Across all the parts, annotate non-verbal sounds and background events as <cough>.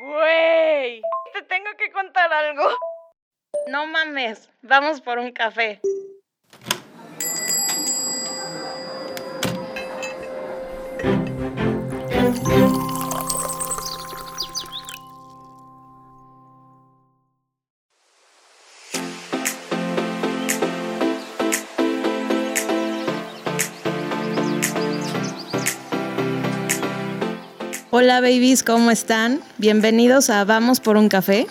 Güey, te tengo que contar algo. No mames, vamos por un café. Hola babies, ¿cómo están? Bienvenidos a Vamos por un café.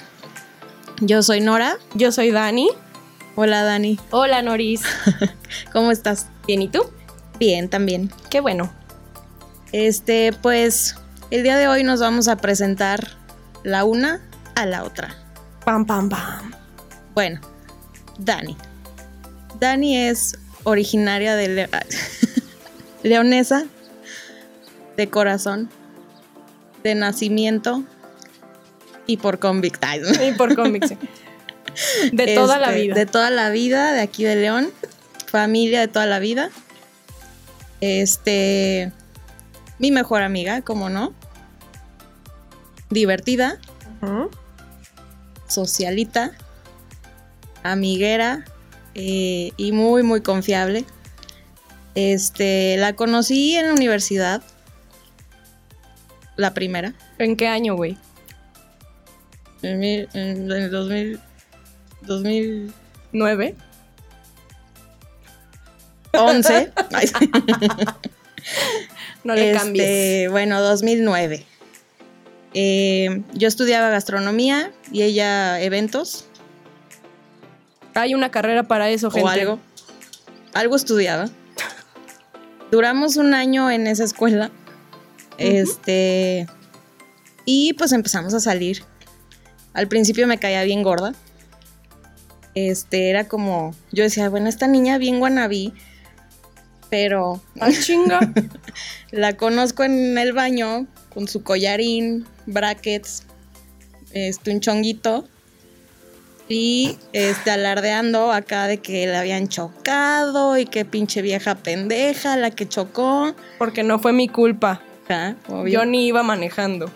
Yo soy Nora. Yo soy Dani. Hola Dani. Hola Noris. <laughs> ¿Cómo estás? Bien, ¿y tú? Bien, también. Qué bueno. Este, pues, el día de hoy nos vamos a presentar la una a la otra. Pam, pam, pam. Bueno, Dani. Dani es originaria de Le- <laughs> Leonesa, de corazón, de nacimiento y por convicción. Y por convicción. De <laughs> toda la Este, vida. De toda la vida, de aquí de León. Familia de toda la vida. Este. Mi mejor amiga, como no. Divertida, socialita, amiguera eh, y muy, muy confiable. Este, la conocí en la universidad. La primera. ¿En qué año, güey? En, en el 2000. 2011. ¿Nueve? <laughs> Ay, No le Este, cambies. Bueno, 2009. Eh, yo estudiaba gastronomía y ella eventos Hay una carrera para eso, gente. o algo. Algo estudiaba. Duramos un año en esa escuela. Este. Y pues empezamos a salir. Al principio me caía bien gorda. Este, era como. Yo decía, bueno, esta niña bien guanabí. Pero Ah, chinga. <laughs> La conozco en el baño con su collarín, brackets, este, un chonguito y este, alardeando acá de que le habían chocado y que pinche vieja pendeja la que chocó. Porque no fue mi culpa. Ajá, obvio. Yo ni iba manejando.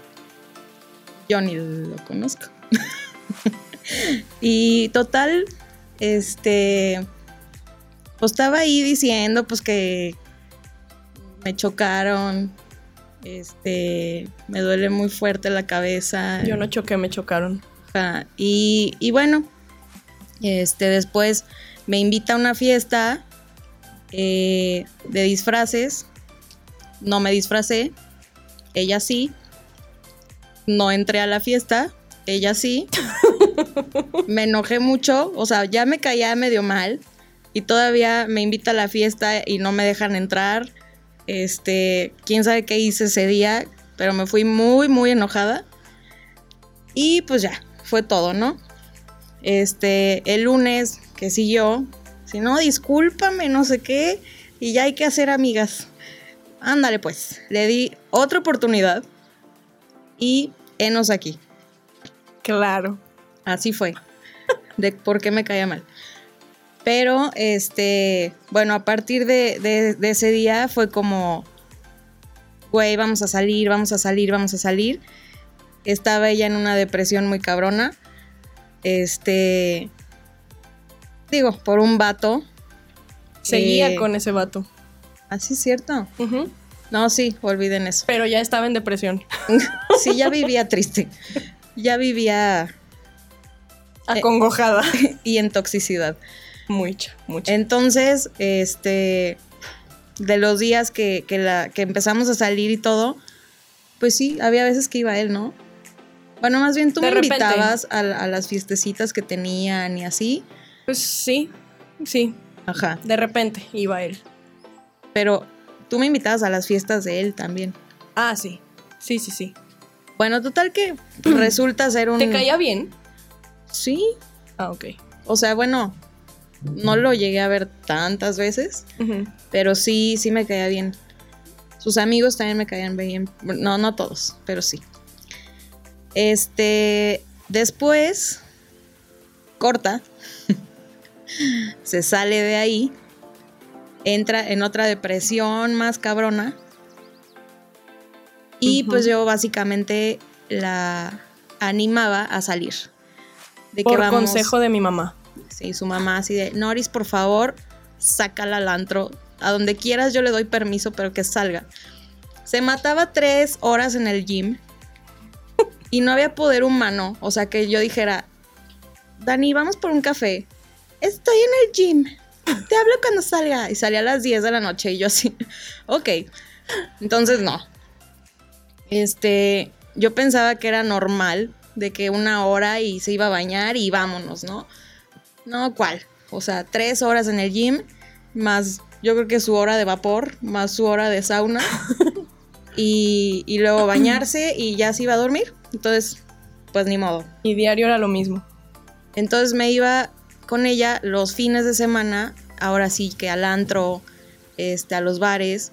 Yo ni lo conozco. <laughs> y total, este, pues estaba ahí diciendo pues que me chocaron, este, me duele muy fuerte la cabeza. Yo no choqué, me chocaron. Ajá, Y, y bueno, este, después me invita a una fiesta eh, de disfraces. No me disfracé, ella sí. No entré a la fiesta, ella sí. me enojé mucho, o sea, ya me caía medio mal. Y todavía me invita a la fiesta y no me dejan entrar. Este, quién sabe qué hice ese día, pero me fui muy, muy enojada. Y pues ya, fue todo, ¿no? Este, el lunes que siguió, si no, discúlpame, no sé qué, y ya hay que hacer amigas. Ándale pues, le di otra oportunidad y enos aquí. Claro. Así fue. De por qué me caía mal. Pero, este, bueno, a partir de, de- de ese día fue como, güey, vamos a salir, vamos a salir, vamos a salir. Estaba ella en una depresión muy cabrona. Este, digo, por un vato. Seguía Eh, con ese vato. Así es cierto. No, sí, olviden eso. Pero ya estaba en depresión. <laughs> Sí, ya vivía triste. Ya vivía Acongojada. <laughs> y en toxicidad. Mucha, mucha. Entonces, este, de los días que, que la, que empezamos a salir y todo, pues sí, había veces que iba él, ¿no? Bueno, más bien tú De me repente. invitabas a, a las fiestecitas que tenían y así. Pues sí, sí. Ajá. De repente iba él. Pero tú me invitabas a las fiestas de él también. Ah, sí. Sí, sí, sí. Bueno, total que resulta ser un... ¿Te caía bien? Sí. Ah, ok. O sea, bueno, no lo llegué a ver tantas veces, pero sí, sí me caía bien. Sus amigos también me caían bien. No, no todos, pero sí. Este, después, corta, <laughs> se sale de ahí, entra en otra depresión más cabrona. Y pues yo básicamente la, animaba a salir. De Por consejo de mi mamá. Sí, su mamá así de, Noris, por favor, sácala al antro. A donde quieras yo le doy permiso, pero que salga. Se mataba tres horas en el gym y no había poder humano. O sea, que yo dijera, Dani, vamos por un café. Estoy en el gym. Te hablo cuando salga. Y salía a las 10 de la noche y yo así, ok. Entonces no. Este, yo pensaba que era normal de que una hora y se iba a bañar y vámonos, ¿no? No, ¿cuál? O sea, tres horas en el gym, más yo creo que su hora de vapor, más su hora de sauna. <laughs> y, y luego bañarse y ya se iba a dormir. Entonces, pues ni modo. Y diario era lo mismo. Entonces me iba con ella los fines de semana, ahora sí que al antro, este, a los bares.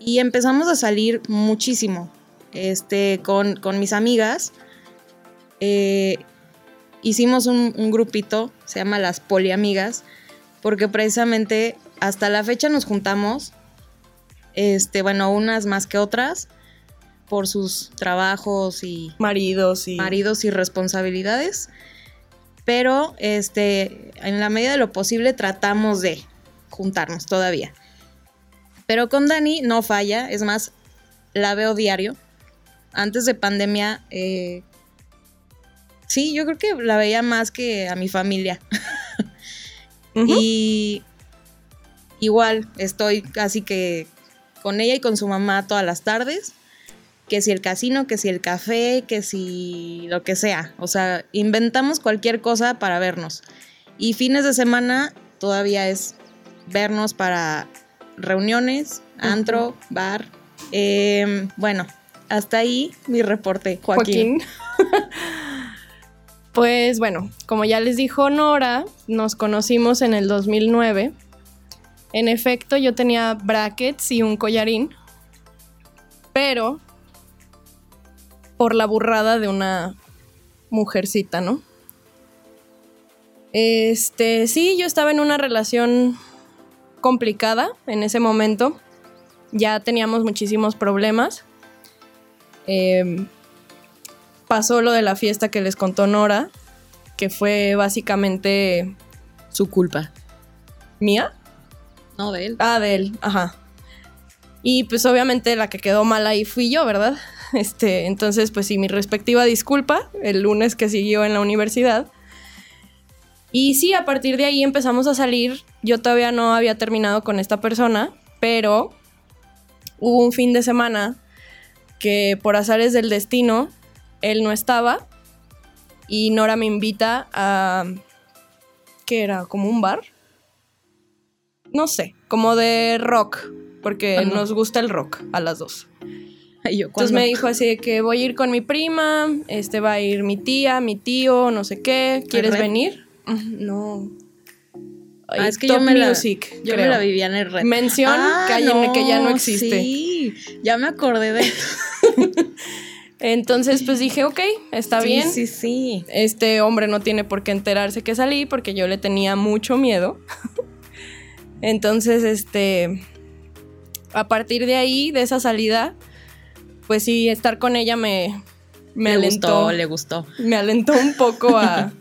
Y empezamos a salir muchísimo este, con, con mis amigas. Eh, hicimos un, un, grupito, se llama Las Poliamigas, porque precisamente hasta la fecha nos juntamos, este, bueno, unas más que otras, por sus trabajos y maridos y maridos y responsabilidades. Pero este, en la medida de lo posible tratamos de juntarnos todavía. Pero con Dani no falla, es más, la veo diario. Antes de pandemia, eh, sí, yo creo que la veía más que a mi familia. <laughs> uh -huh. Y igual estoy casi que con ella y con su mamá todas las tardes. Que si el casino, que si el café, que si lo que sea. O sea, inventamos cualquier cosa para vernos. Y fines de semana todavía es vernos para reuniones, antro, uh -huh. bar. Eh, bueno, hasta ahí mi reporte, Joaquín. Joaquín. <laughs> pues bueno, como ya les dijo Nora, nos conocimos en el 2009. En efecto, yo tenía brackets y un collarín, pero por la burrada de una mujercita, ¿no? Este, sí, yo estaba en una relación complicada en ese momento. Ya teníamos muchísimos problemas. Eh, pasó lo de la fiesta que les contó Nora, que fue básicamente su culpa. ¿Mía? No, de él. Ah, de él, ajá. Y pues obviamente la que quedó mal ahí fui yo, ¿verdad? <laughs> Este, entonces, pues sí, mi respectiva disculpa el lunes que siguió en la universidad. Y sí, a partir de ahí empezamos a salir. Yo todavía no había terminado con esta persona, pero hubo un fin de semana que por azares del destino él no estaba y Nora me invita a ¿qué era? ¿Como un bar? No sé, como de rock, porque Ajá. nos gusta el rock a las dos. <laughs> Yo, Entonces me dijo así de que voy a ir con mi prima, este va a ir mi tía, mi tío, no sé qué, ¿quieres venir? No. Ay, ah, es que yo me, music, la, yo me la vivía en el red. Mención ah, que, hay, no, que, ya no existe. Sí, ya me acordé de <laughs> Entonces, pues dije, ok, está sí, bien. Sí, sí. Este hombre no tiene por qué enterarse que salí porque yo le tenía mucho miedo. <laughs> Entonces, este, a partir de ahí, de esa salida, pues sí, estar con ella me, me le alentó. Gustó, le gustó. Me alentó un poco a,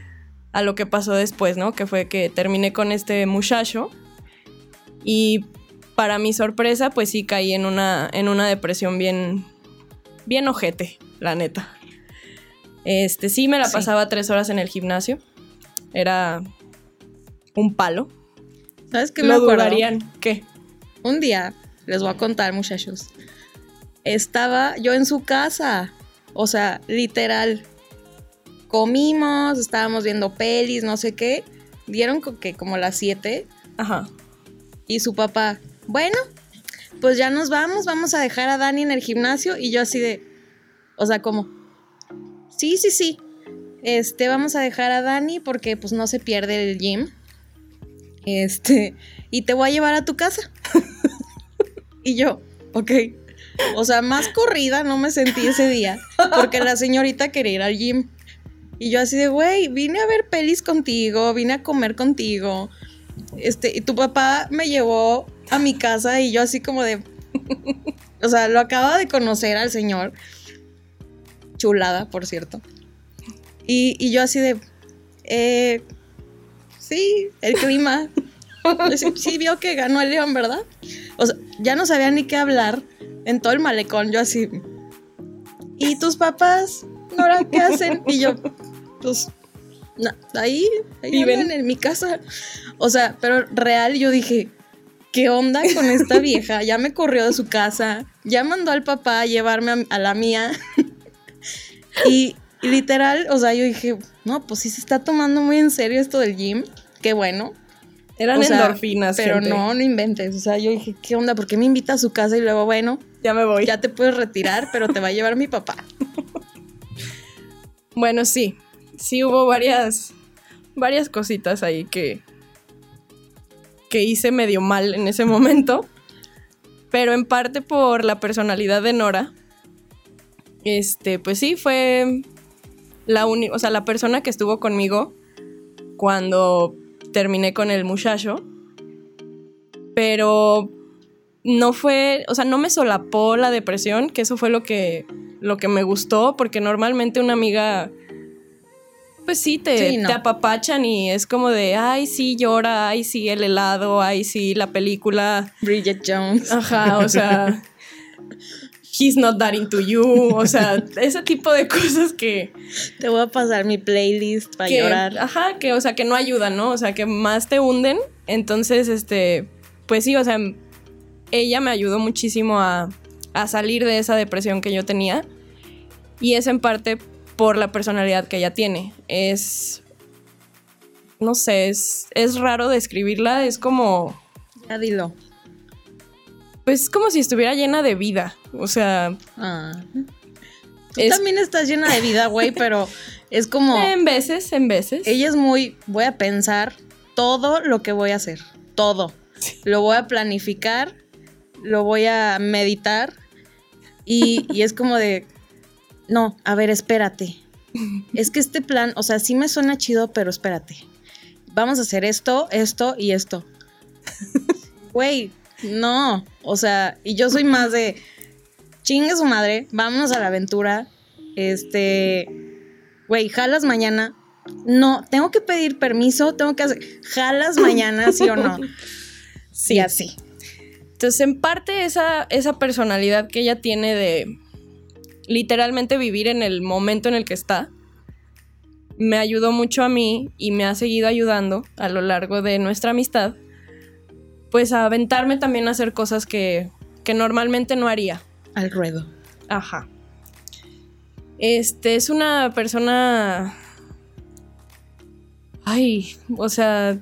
<laughs> a lo que pasó después, ¿no? Que fue que terminé con este muchacho y para mi sorpresa, pues sí caí en una, en una depresión bien, bien ojete, la neta. Este, sí me la sí. pasaba tres horas en el gimnasio. Era un palo. ¿Sabes qué me acuerdo? ¿Qué? Un día, les voy a contar, muchachos. Estaba yo en su casa. O sea, literal. Comimos, estábamos viendo pelis, no sé qué. Dieron que como las 7. Ajá. Y su papá, bueno, pues ya nos vamos, vamos a dejar a Dani en el gimnasio. Y yo así de, o sea, como, sí, sí, sí. Este, vamos a dejar a Dani porque pues no se pierde el gym. Este, y te voy a llevar a tu casa. <laughs> y yo, ok. O sea, más corrida no me sentí ese día porque la señorita quería ir al gym. Y yo así de, güey, vine a ver pelis contigo, vine a comer contigo. Este, y tu papá me llevó a mi casa y yo así como de, <laughs> o sea, lo acaba de conocer al señor. chulada, por cierto. Y, y yo así de, eh, sí, el clima. <laughs> sí, sí, vio que ganó el León, ¿verdad? O sea, ya no sabía ni qué hablar en todo el malecón. Yo así, ¿y tus papás, Nora, qué hacen? Y yo, pues, ahí, ahí Viven. en mi casa. O sea, pero real yo dije, ¿qué onda con esta <laughs> vieja? Ya me corrió de su casa, ya mandó al papá a llevarme a, a la mía. y, <laughs> y literal, o sea, yo dije, no, pues sí se está tomando muy en serio esto del gym. Qué bueno. Eran O sea, endorfinas, Pero gente. no, no inventes. O sea, yo dije, ¿qué onda? ¿Por qué me invita a su casa y luego, bueno, Ya me voy. ya te puedes retirar, pero te va a llevar mi papá? <laughs> Bueno, sí. Sí hubo varias. Varias cositas ahí que. que hice medio mal en ese momento. Pero en parte por la personalidad de Nora. Este, pues sí, fue la uni- o sea, la persona que estuvo conmigo cuando terminé con el muchacho. Pero no fue, o sea, no me solapó la depresión, que eso fue lo que lo que me gustó, porque normalmente una amiga pues sí te, Sí, no. te apapachan y es como de, ay, sí, llora, ay, sí, el helado, ay, sí, la película. Bridget Jones. Ajá, o sea, <laughs> he's not that into you, o sea, <laughs> ese tipo de cosas que, Te voy a pasar mi playlist para que llorar. ajá, que o sea, que no ayudan, ¿no? O sea, que más te hunden. Entonces, este, pues sí, o sea, ella me ayudó muchísimo a, a salir de esa depresión que yo tenía. Y es en parte por la personalidad que ella tiene. Es no sé, es, es raro describirla, es como Ya dilo. pues como si estuviera llena de vida, o sea, Ah. Tú Es- también estás llena de vida, güey, <laughs> pero es como. en veces, en veces. Ella es muy. Voy a pensar todo lo que voy a hacer. Todo. Lo voy a planificar. Lo voy a meditar. Y, y es como de. No, a ver, espérate. <laughs> Es que este plan, o sea, sí me suena chido, pero espérate. Vamos a hacer esto, esto y esto. <laughs> Güey, no. O sea, y yo soy más de. Chingue su madre, vámonos a la aventura. Este. Güey, jalas mañana. No, tengo que pedir permiso, tengo que hacer. ¿Jalas mañana, sí o no? <laughs> Sí, así. Entonces, en parte esa, esa personalidad que ella tiene de literalmente vivir en el momento en el que está, me ayudó mucho a mí y me ha seguido ayudando a lo largo de nuestra amistad, pues a aventarme también a hacer cosas que, que normalmente no haría. Al ruedo. Ajá. Este es una persona. Ay, o sea,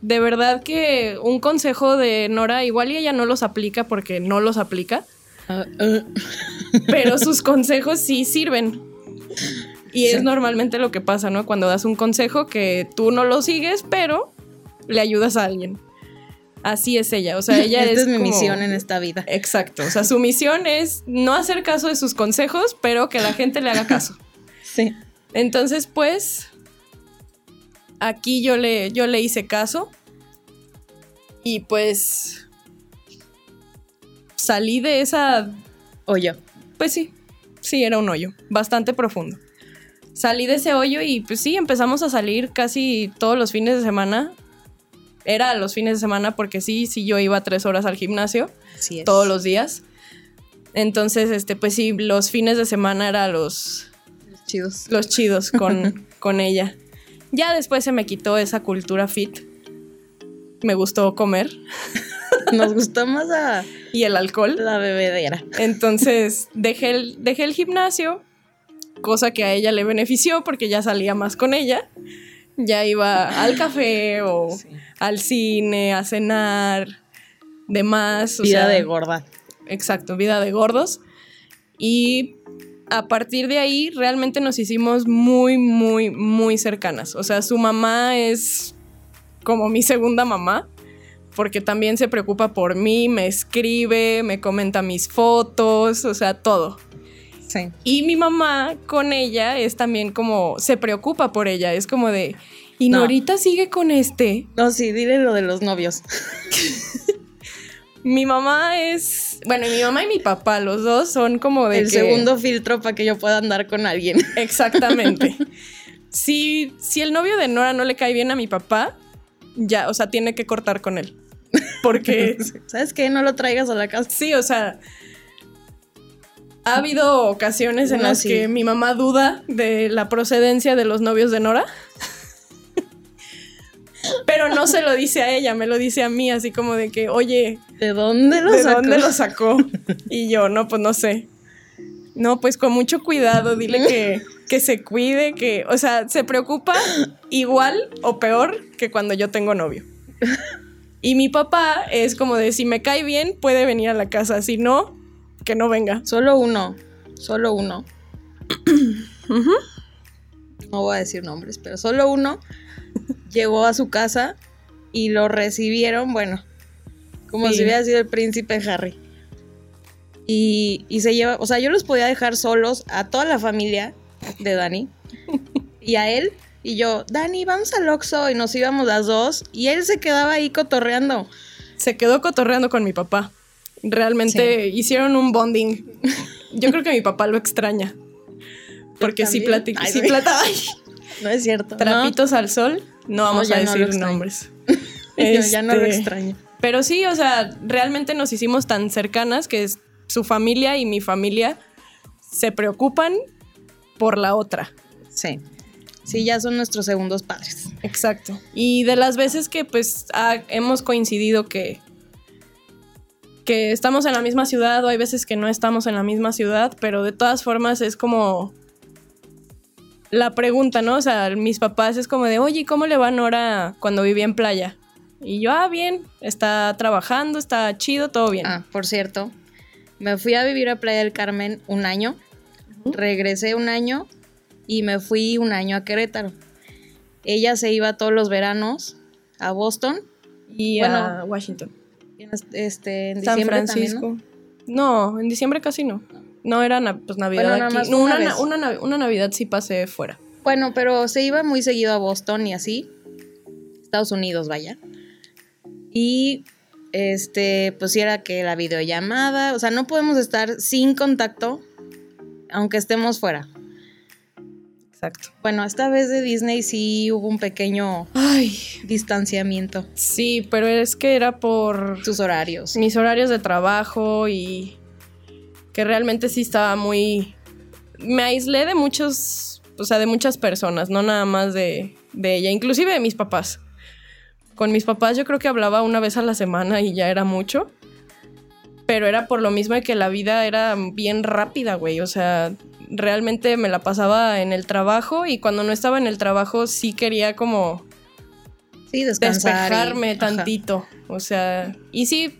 de verdad que un consejo de Nora, igual y ella no los aplica porque no los aplica, Ah, ah. <laughs> pero sus consejos sí sirven. Y es Sí. normalmente lo que pasa, ¿no? Cuando das un consejo que tú no lo sigues, pero le ayudas a alguien. Así es ella, o sea, <laughs> ella Esta es es, mi como- misión en esta vida. Exacto, o sea, su misión es no hacer caso de sus consejos, pero que la gente le haga caso. <laughs> Sí. Entonces, pues, aquí yo le, yo le hice caso y pues salí de esa, O yo. pues sí, sí, era un hoyo, bastante profundo. Salí de ese hoyo y pues sí, empezamos a salir casi todos los fines de semana. Era los fines de semana porque sí, sí, yo iba tres horas al gimnasio Así es. todos los días. Entonces, este, pues sí, los fines de semana eran los, chidos. los chidos con, <laughs> con ella. Ya después se me quitó esa cultura fit. Me gustó comer <laughs> Nos gustó más a y el alcohol. la bebedera. Entonces dejé el, dejé el gimnasio, cosa que a ella le benefició porque ya salía más con ella. Ya iba al <laughs> café o Sí. al cine, a cenar, demás. o Vida sea, de gorda. Exacto, vida de gordos. Y a partir de ahí realmente nos hicimos muy, muy, muy cercanas. O sea, su mamá es como mi segunda mamá, porque también se preocupa por mí, me escribe, me comenta mis fotos, o sea, todo. Sí. Y mi mamá con ella es también como, se preocupa por ella, es como de, y No. Norita sigue con este. No, sí, dile lo de los novios. <laughs> Mi mamá es. Bueno, mi mamá y mi papá, los dos son como de. El que- segundo filtro para que yo pueda andar con alguien. <laughs> Exactamente. si, si el novio de Nora no le cae bien a mi papá, ya, o sea, tiene que cortar con él. Porque <laughs> ¿Sabes qué? No lo traigas a la casa. sí, o sea. Ha habido ocasiones en No, las sí. que mi mamá duda de la procedencia de los novios de Nora. Pero no se lo dice a ella, me lo dice a mí, así como de que, oye, ¿De dónde lo ¿de sacó? dónde lo sacó? Y yo, no, pues no sé. No, pues con mucho cuidado, dile que, que se cuide, que, o sea, se preocupa igual o peor que cuando yo tengo novio. Y mi papá es como de, si me cae bien, puede venir a la casa, si no, que no venga. Solo uno. Solo uno. <clears throat> No voy a decir nombres, pero solo uno <laughs> llegó a su casa y lo recibieron, bueno, como Sí. si hubiera sido el príncipe Harry. Y, y se lleva, o sea, yo los podía dejar solos a toda la familia de Dani <laughs> y a él. Y yo, Dani, vamos al Oxxo y nos íbamos las dos. Y él se quedaba ahí cotorreando. Se quedó cotorreando con mi papá. Realmente hicieron un bonding. <laughs> Yo creo que mi papá lo extraña. Porque sí, platica, Ay, sí plata- <laughs> No es cierto. trapitos al sol. No vamos a decir nombres. <laughs> No, ya no lo Este, extraño. Pero sí, o sea, realmente nos hicimos tan cercanas que es- su familia y mi familia se preocupan por la otra. Sí. Sí, ya son nuestros segundos padres. Exacto. Y de las veces que pues ha- hemos coincidido que que estamos en la misma ciudad o hay veces que no estamos en la misma ciudad, pero de todas formas es como la pregunta, ¿no? O sea, mis papás es como de, oye, ¿cómo le va a Nora cuando vivía en playa? Y yo, ah, bien, está trabajando, está chido, todo bien. Ah, por cierto, me fui a vivir a Playa del Carmen un año, regresé un año y me fui un año a Querétaro. Ella se iba todos los veranos a Boston, Y bueno, a Washington. En este, en San diciembre Francisco. también, ¿no? ¿no? en diciembre casi no. No era na- pues Navidad Bueno, aquí. No, una, una na- vez. una nav- una Navidad sí pasé fuera. Bueno, pero se iba muy seguido a Boston y así. Estados Unidos, vaya. Y este, pues sí era que la videollamada, o sea, no podemos estar sin contacto aunque estemos fuera. Exacto. Bueno, esta vez de Disney sí hubo un pequeño Ay, distanciamiento. sí, pero es que era por Tus horarios. mis horarios de trabajo y que realmente sí estaba muy... Me aislé de muchos, o sea, de muchas personas, no nada más de, de ella, inclusive de mis papás. Con mis papás yo creo que hablaba una vez a la semana y ya era mucho. Pero era por lo mismo de que la vida era bien rápida, güey. O sea, realmente me la pasaba en el trabajo y cuando no estaba en el trabajo sí quería como Sí, y- despejarme ajá. tantito. O sea, y sí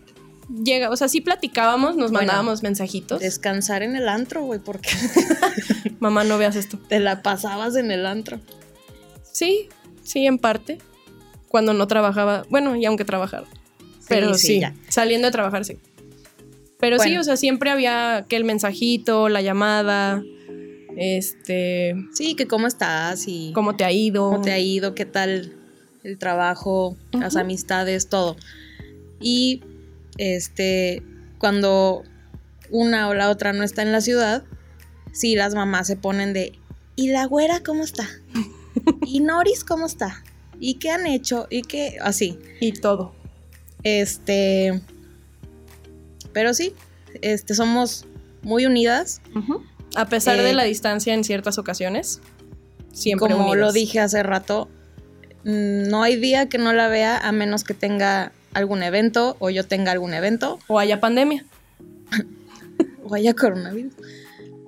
llega, o sea, sí platicábamos, nos Bueno, mandábamos mensajitos. Descansar en el antro, güey, porque <laughs> Mamá, no veas esto. te la pasabas en el antro. Sí, sí, en parte. Cuando no trabajaba, bueno, y aunque trabajara. Pero sí, ya. saliendo de trabajar, sí. Pero sí, o sea, siempre había que el mensajito, la llamada, este, Sí, que cómo estás y cómo te ha ido. cómo te ha ido, qué tal el trabajo, las amistades, todo. Y este, cuando una o la otra no está en la ciudad, sí las mamás se ponen de, ¿y la güera cómo está? <laughs> ¿Y Noris cómo está? ¿Y qué han hecho? ¿Y qué? Así. Y todo. Este. Pero sí, este, somos muy unidas. A pesar Eh, de la distancia en ciertas ocasiones, siempre Como unidas. lo dije hace rato, mm, no hay día que no la vea a menos que tenga algún evento o yo tenga algún evento O haya pandemia. <laughs> o haya coronavirus.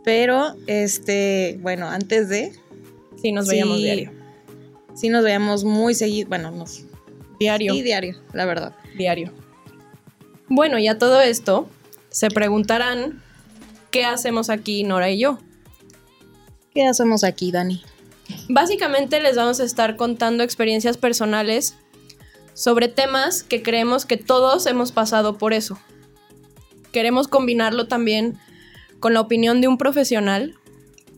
Pero, este, bueno, antes de, Sí, nos Sí. veíamos diario. sí nos veíamos muy seguido, bueno, nos, Diario. sí, diario, la verdad. diario. Bueno, y a todo esto, se preguntarán qué hacemos aquí Nora y yo. ¿Qué hacemos aquí, Dani? Básicamente les vamos a estar contando experiencias personales sobre temas que creemos que todos hemos pasado por eso. Queremos combinarlo también con la opinión de un profesional,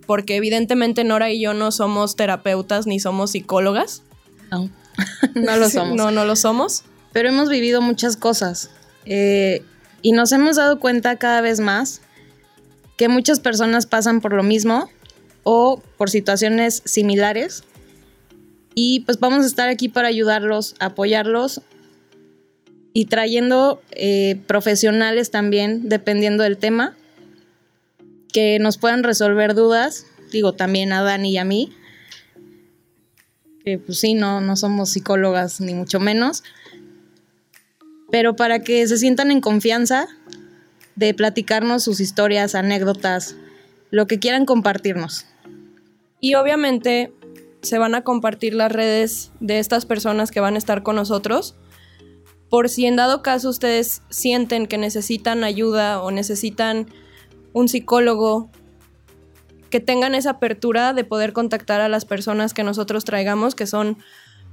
porque evidentemente Nora y yo no somos terapeutas ni somos psicólogas. No, <laughs> no lo <laughs> somos. No, no lo somos. Pero hemos vivido muchas cosas. Eh, Y nos hemos dado cuenta cada vez más que muchas personas pasan por lo mismo o por situaciones similares. Y pues vamos a estar aquí para ayudarlos, apoyarlos y trayendo eh, profesionales también, dependiendo del tema, que nos puedan resolver dudas. Digo, también a Dani y a mí. Que pues sí, no, no somos psicólogas ni mucho menos. Pero para que se sientan en confianza de platicarnos sus historias, anécdotas, lo que quieran compartirnos. Y obviamente se van a compartir las redes de estas personas que van a estar con nosotros. Por si en dado caso ustedes sienten que necesitan ayuda o necesitan un psicólogo, que tengan esa apertura de poder contactar a las personas que nosotros traigamos, que son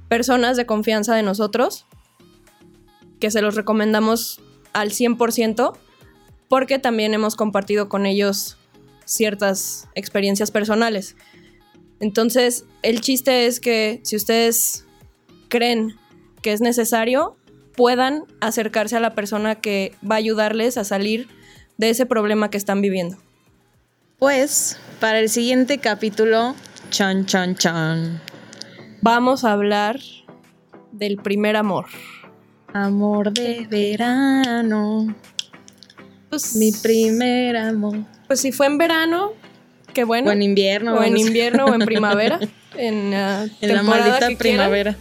personas de confianza de nosotros, que se los recomendamos al 100%, porque también hemos compartido con ellos ciertas experiencias personales. Entonces, el chiste es que si ustedes creen que es necesario, puedan acercarse a la persona que va a ayudarles a salir de ese problema que están viviendo. Pues, para el siguiente capítulo, chan, chan, chan. Vamos a hablar del primer amor. Amor de verano. Pues, Mi primer amor. Pues si fue en verano, qué bueno. O en invierno. o en invierno o en primavera. <laughs> en ah, En la maldita que quieran. primavera.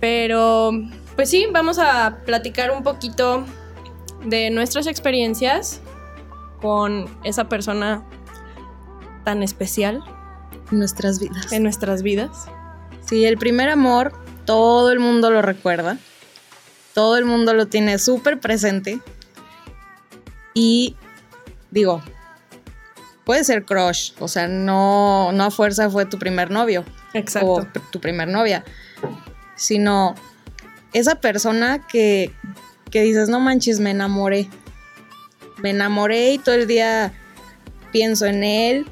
Pero, pues sí, vamos a platicar un poquito de nuestras experiencias con esa persona tan especial Nuestras vidas. en nuestras vidas. Sí, el primer amor, todo el mundo lo recuerda. Todo el mundo lo tiene súper presente. Y digo, puede ser crush, o sea, no, no a fuerza fue tu primer novio Exacto. o tu primer novia, sino esa persona que, que dices, no manches, me enamoré. Me enamoré y todo el día pienso en él.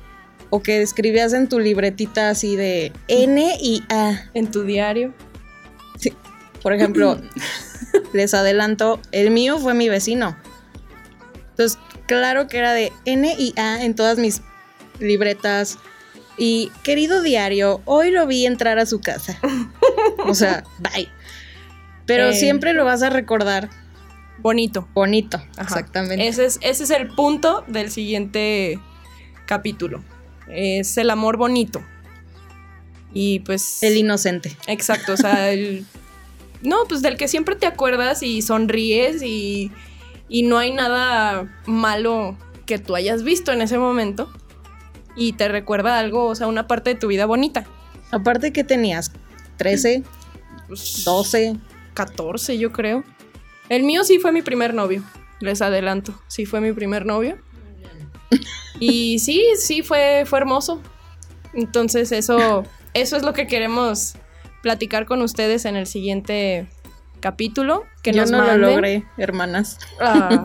O que escribías en tu libretita así de N y A. En tu diario. Por ejemplo, <clears throat> les adelanto, el mío fue mi vecino. Entonces, claro que era de N y A en todas mis libretas. Y querido diario, hoy lo vi entrar a su casa. O sea, <laughs> bye. Pero Eh. siempre lo vas a recordar Bonito. bonito. Ajá. Exactamente. Ese es, ese es el punto del siguiente capítulo. Es el amor bonito. Y pues... el inocente. Exacto, o sea, el... <laughs> No, pues del que siempre te acuerdas y sonríes y, y no hay nada malo que tú hayas visto en ese momento y te recuerda algo, o sea, una parte de tu vida bonita. Aparte que tenías 13, Pues, 12. 14, yo creo. El mío sí fue mi primer novio, les adelanto, sí fue mi primer novio. <laughs> Y sí, sí, fue, fue hermoso. Entonces eso, eso es lo que queremos platicar con ustedes en el siguiente capítulo. Que Yo nos no manden. lo logré, hermanas. Ah,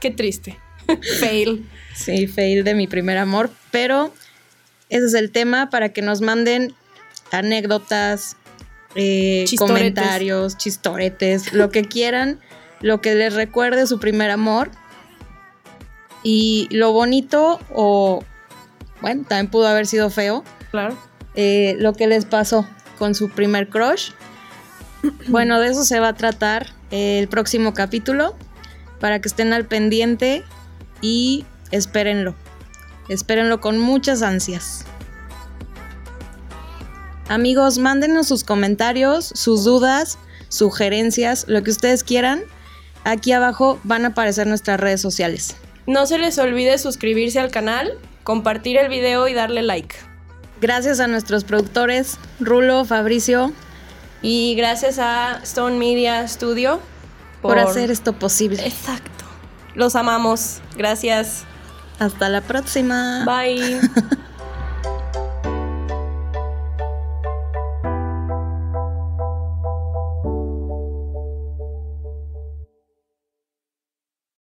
qué triste. <laughs> Fail. Sí, fail de mi primer amor, pero ese es el tema para que nos manden anécdotas, eh, Chistoretes. comentarios, chistoretes, lo que quieran, lo que les recuerde su primer amor. Y lo bonito o, bueno, también pudo haber sido feo, Claro. eh, lo que les pasó con su primer crush. <clears throat> Bueno, de eso se va a tratar el próximo capítulo para que estén al pendiente y espérenlo. Espérenlo con muchas ansias. Amigos, mándenos sus comentarios, sus dudas, sugerencias, lo que ustedes quieran. Aquí abajo van a aparecer nuestras redes sociales. No se les olvide suscribirse al canal, compartir el video y darle like. Gracias a nuestros productores, Rulo, Fabricio, Y gracias a Stone Media Studio por hacer esto posible. Exacto. Los amamos. Gracias. Hasta la próxima. Bye. <laughs>